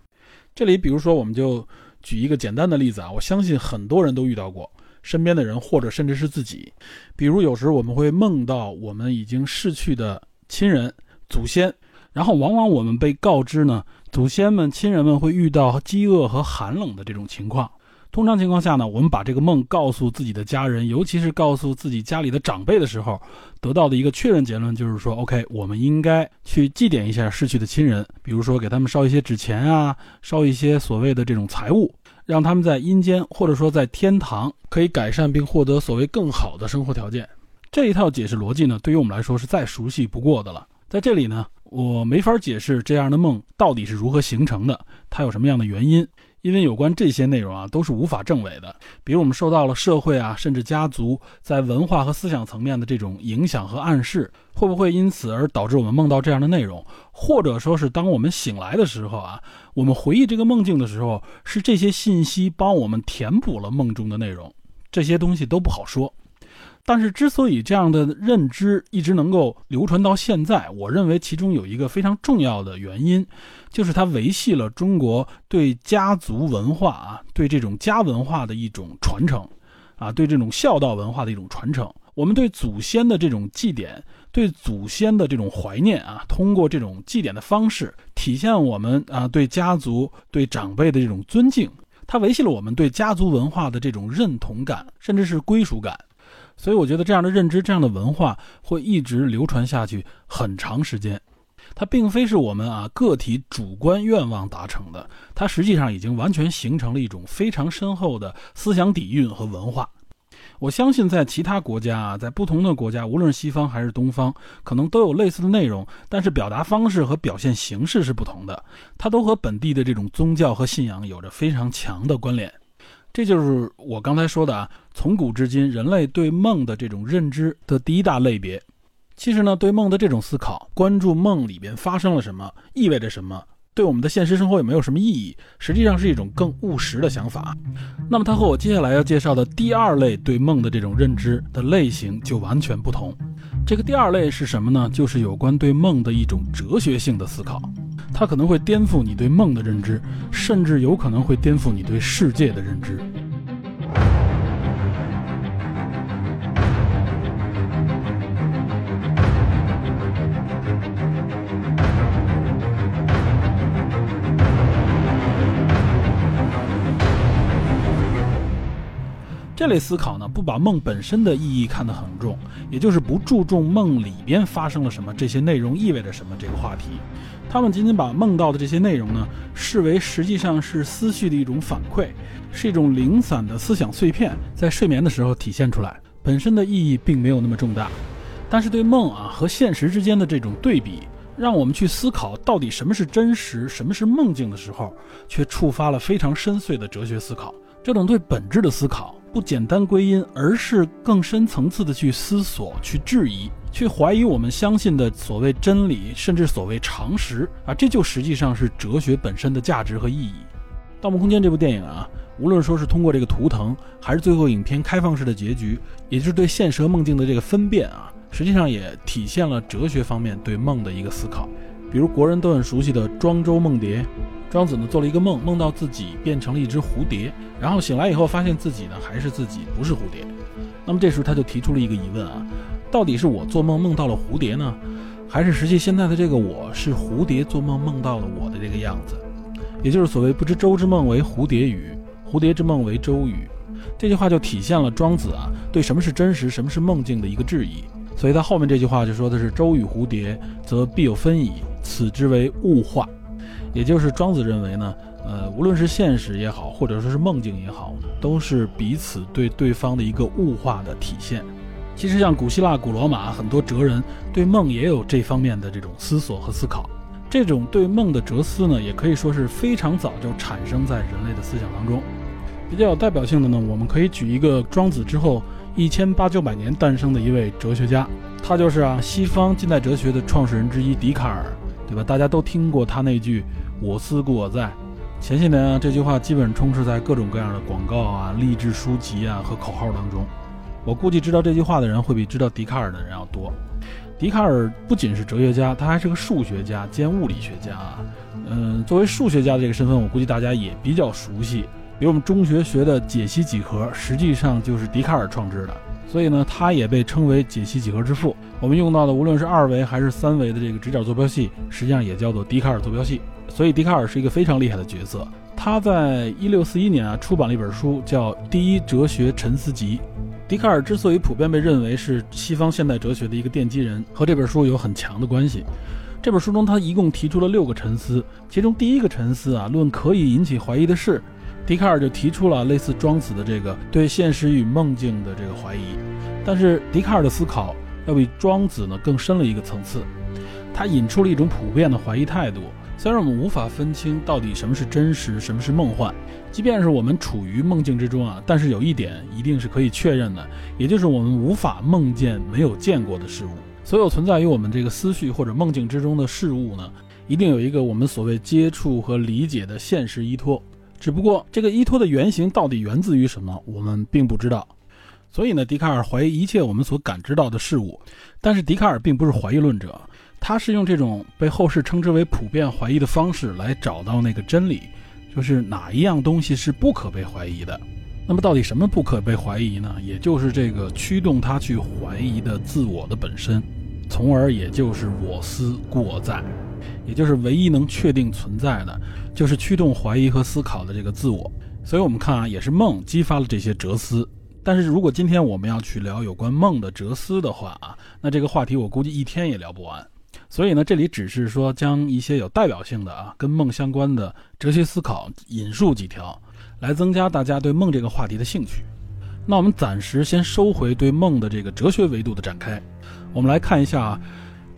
这里，比如说，我们就举一个简单的例子啊，我相信很多人都遇到过。身边的人，或者甚至是自己，比如有时我们会梦到我们已经逝去的亲人、祖先，然后往往我们被告知呢，祖先们、亲人们会遇到饥饿和寒冷的这种情况。通常情况下呢，我们把这个梦告诉自己的家人，尤其是告诉自己家里的长辈的时候，得到的一个确认结论就是说，OK，我们应该去祭奠一下逝去的亲人，比如说给他们烧一些纸钱啊，烧一些所谓的这种财物，让他们在阴间或者说在天堂可以改善并获得所谓更好的生活条件。这一套解释逻辑呢，对于我们来说是再熟悉不过的了。在这里呢，我没法解释这样的梦到底是如何形成的，它有什么样的原因，因为有关这些内容啊，都是无法证伪的。比如我们受到了社会啊，甚至家族在文化和思想层面的这种影响和暗示，会不会因此而导致我们梦到这样的内容？或者说是当我们醒来的时候啊，我们回忆这个梦境的时候，是这些信息帮我们填补了梦中的内容？这些东西都不好说。但是，之所以这样的认知一直能够流传到现在，我认为其中有一个非常重要的原因，就是它维系了中国对家族文化啊，对这种家文化的一种传承，啊，对这种孝道文化的一种传承。我们对祖先的这种祭奠，对祖先的这种怀念啊，通过这种祭奠的方式，体现我们啊对家族、对长辈的这种尊敬。它维系了我们对家族文化的这种认同感，甚至是归属感。所以我觉得这样的认知、这样的文化会一直流传下去很长时间。它并非是我们啊个体主观愿望达成的，它实际上已经完全形成了一种非常深厚的思想底蕴和文化。我相信在其他国家啊，在不同的国家，无论是西方还是东方，可能都有类似的内容，但是表达方式和表现形式是不同的。它都和本地的这种宗教和信仰有着非常强的关联。这就是我刚才说的啊，从古至今人类对梦的这种认知的第一大类别。其实呢，对梦的这种思考，关注梦里边发生了什么，意味着什么，对我们的现实生活也没有什么意义，实际上是一种更务实的想法。那么它和我接下来要介绍的第二类对梦的这种认知的类型就完全不同。这个第二类是什么呢？就是有关对梦的一种哲学性的思考。它可能会颠覆你对梦的认知，甚至有可能会颠覆你对世界的认知。这类思考呢，不把梦本身的意义看得很重，也就是不注重梦里边发生了什么，这些内容意味着什么这个话题。他们仅仅把梦到的这些内容呢，视为实际上是思绪的一种反馈，是一种零散的思想碎片，在睡眠的时候体现出来，本身的意义并没有那么重大。但是对梦啊和现实之间的这种对比，让我们去思考到底什么是真实，什么是梦境的时候，却触发了非常深邃的哲学思考。这种对本质的思考，不简单归因，而是更深层次的去思索、去质疑、去怀疑我们相信的所谓真理，甚至所谓常识啊，这就实际上是哲学本身的价值和意义。《盗梦空间》这部电影啊，无论说是通过这个图腾，还是最后影片开放式的结局，也就是对现实和梦境的这个分辨啊，实际上也体现了哲学方面对梦的一个思考。比如国人都很熟悉的庄周梦蝶。庄子呢做了一个梦，梦到自己变成了一只蝴蝶，然后醒来以后发现自己呢还是自己，不是蝴蝶。那么这时候他就提出了一个疑问啊，到底是我做梦梦到了蝴蝶呢，还是实际现在的这个我是蝴蝶做梦梦到了我的这个样子？也就是所谓不知周之梦为蝴蝶语，蝴蝶之梦为周语。这句话就体现了庄子啊对什么是真实，什么是梦境的一个质疑。所以他后面这句话就说的是周与蝴蝶，则必有分矣，此之为物化。也就是庄子认为呢，呃，无论是现实也好，或者说是梦境也好，都是彼此对对方的一个物化的体现。其实像古希腊、古罗马很多哲人对梦也有这方面的这种思索和思考。这种对梦的哲思呢，也可以说是非常早就产生在人类的思想当中。比较有代表性的呢，我们可以举一个庄子之后一千八九百年诞生的一位哲学家，他就是啊西方近代哲学的创始人之一笛卡尔。对吧？大家都听过他那句“我思故我在”。前些年啊，这句话基本充斥在各种各样的广告啊、励志书籍啊和口号当中。我估计知道这句话的人会比知道笛卡尔的人要多。笛卡尔不仅是哲学家，他还是个数学家兼物理学家啊。嗯，作为数学家的这个身份，我估计大家也比较熟悉。比如我们中学学的解析几何，实际上就是笛卡尔创制的。所以呢，他也被称为解析几何之父。我们用到的无论是二维还是三维的这个直角坐标系，实际上也叫做笛卡尔坐标系。所以笛卡尔是一个非常厉害的角色。他在一六四一年啊出版了一本书，叫《第一哲学沉思集》。笛卡尔之所以普遍被认为是西方现代哲学的一个奠基人，和这本书有很强的关系。这本书中，他一共提出了六个沉思，其中第一个沉思啊，论可以引起怀疑的事，笛卡尔就提出了类似庄子的这个对现实与梦境的这个怀疑。但是笛卡尔的思考要比庄子呢更深了一个层次，他引出了一种普遍的怀疑态度。虽然我们无法分清到底什么是真实，什么是梦幻，即便是我们处于梦境之中啊，但是有一点一定是可以确认的，也就是我们无法梦见没有见过的事物。所有存在于我们这个思绪或者梦境之中的事物呢，一定有一个我们所谓接触和理解的现实依托。只不过这个依托的原型到底源自于什么，我们并不知道。所以呢，笛卡尔怀疑一切我们所感知到的事物。但是笛卡尔并不是怀疑论者。他是用这种被后世称之为普遍怀疑的方式来找到那个真理，就是哪一样东西是不可被怀疑的。那么到底什么不可被怀疑呢？也就是这个驱动他去怀疑的自我的本身，从而也就是我思故我在，也就是唯一能确定存在的，就是驱动怀疑和思考的这个自我。所以我们看啊，也是梦激发了这些哲思。但是如果今天我们要去聊有关梦的哲思的话啊，那这个话题我估计一天也聊不完。所以呢，这里只是说将一些有代表性的啊，跟梦相关的哲学思考引述几条，来增加大家对梦这个话题的兴趣。那我们暂时先收回对梦的这个哲学维度的展开，我们来看一下啊，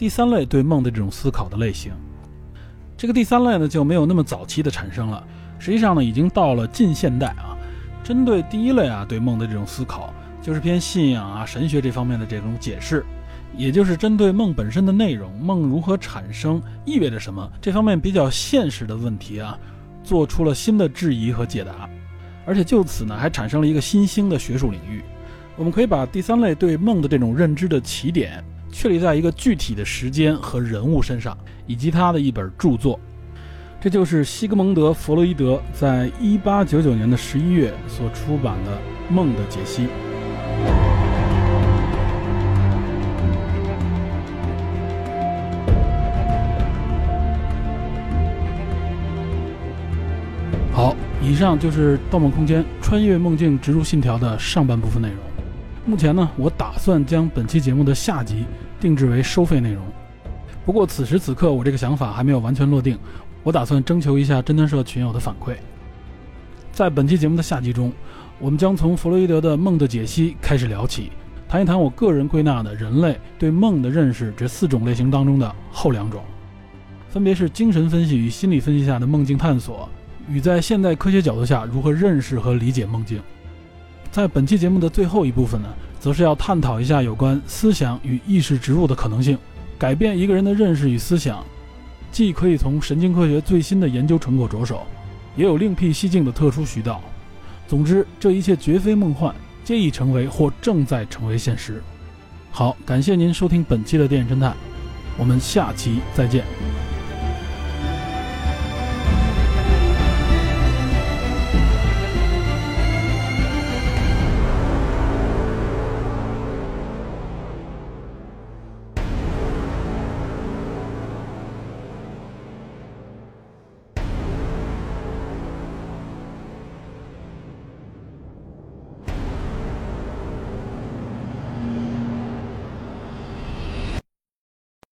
第三类对梦的这种思考的类型。这个第三类呢就没有那么早期的产生了，实际上呢已经到了近现代啊。针对第一类啊对梦的这种思考，就是偏信仰啊神学这方面的这种解释。也就是针对梦本身的内容，梦如何产生，意味着什么这方面比较现实的问题啊，做出了新的质疑和解答，而且就此呢，还产生了一个新兴的学术领域。我们可以把第三类对梦的这种认知的起点，确立在一个具体的时间和人物身上，以及他的一本著作，这就是西格蒙德·弗洛伊德在一八九九年的十一月所出版的《梦的解析》。好以上就是《盗梦空间》穿越梦境植入信条的上半部分内容。目前呢，我打算将本期节目的下集定制为收费内容。不过此时此刻，我这个想法还没有完全落定。我打算征求一下侦探社群友的反馈。在本期节目的下集中，我们将从弗洛伊德的《梦的解析》开始聊起，谈一谈我个人归纳的人类对梦的认识这四种类型当中的后两种，分别是精神分析与心理分析下的梦境探索。与在现代科学角度下如何认识和理解梦境，在本期节目的最后一部分呢，则是要探讨一下有关思想与意识植入的可能性，改变一个人的认识与思想，既可以从神经科学最新的研究成果着手，也有另辟蹊径的特殊渠道。总之，这一切绝非梦幻，皆已成为或正在成为现实。好，感谢您收听本期的电影侦探，我们下期再见。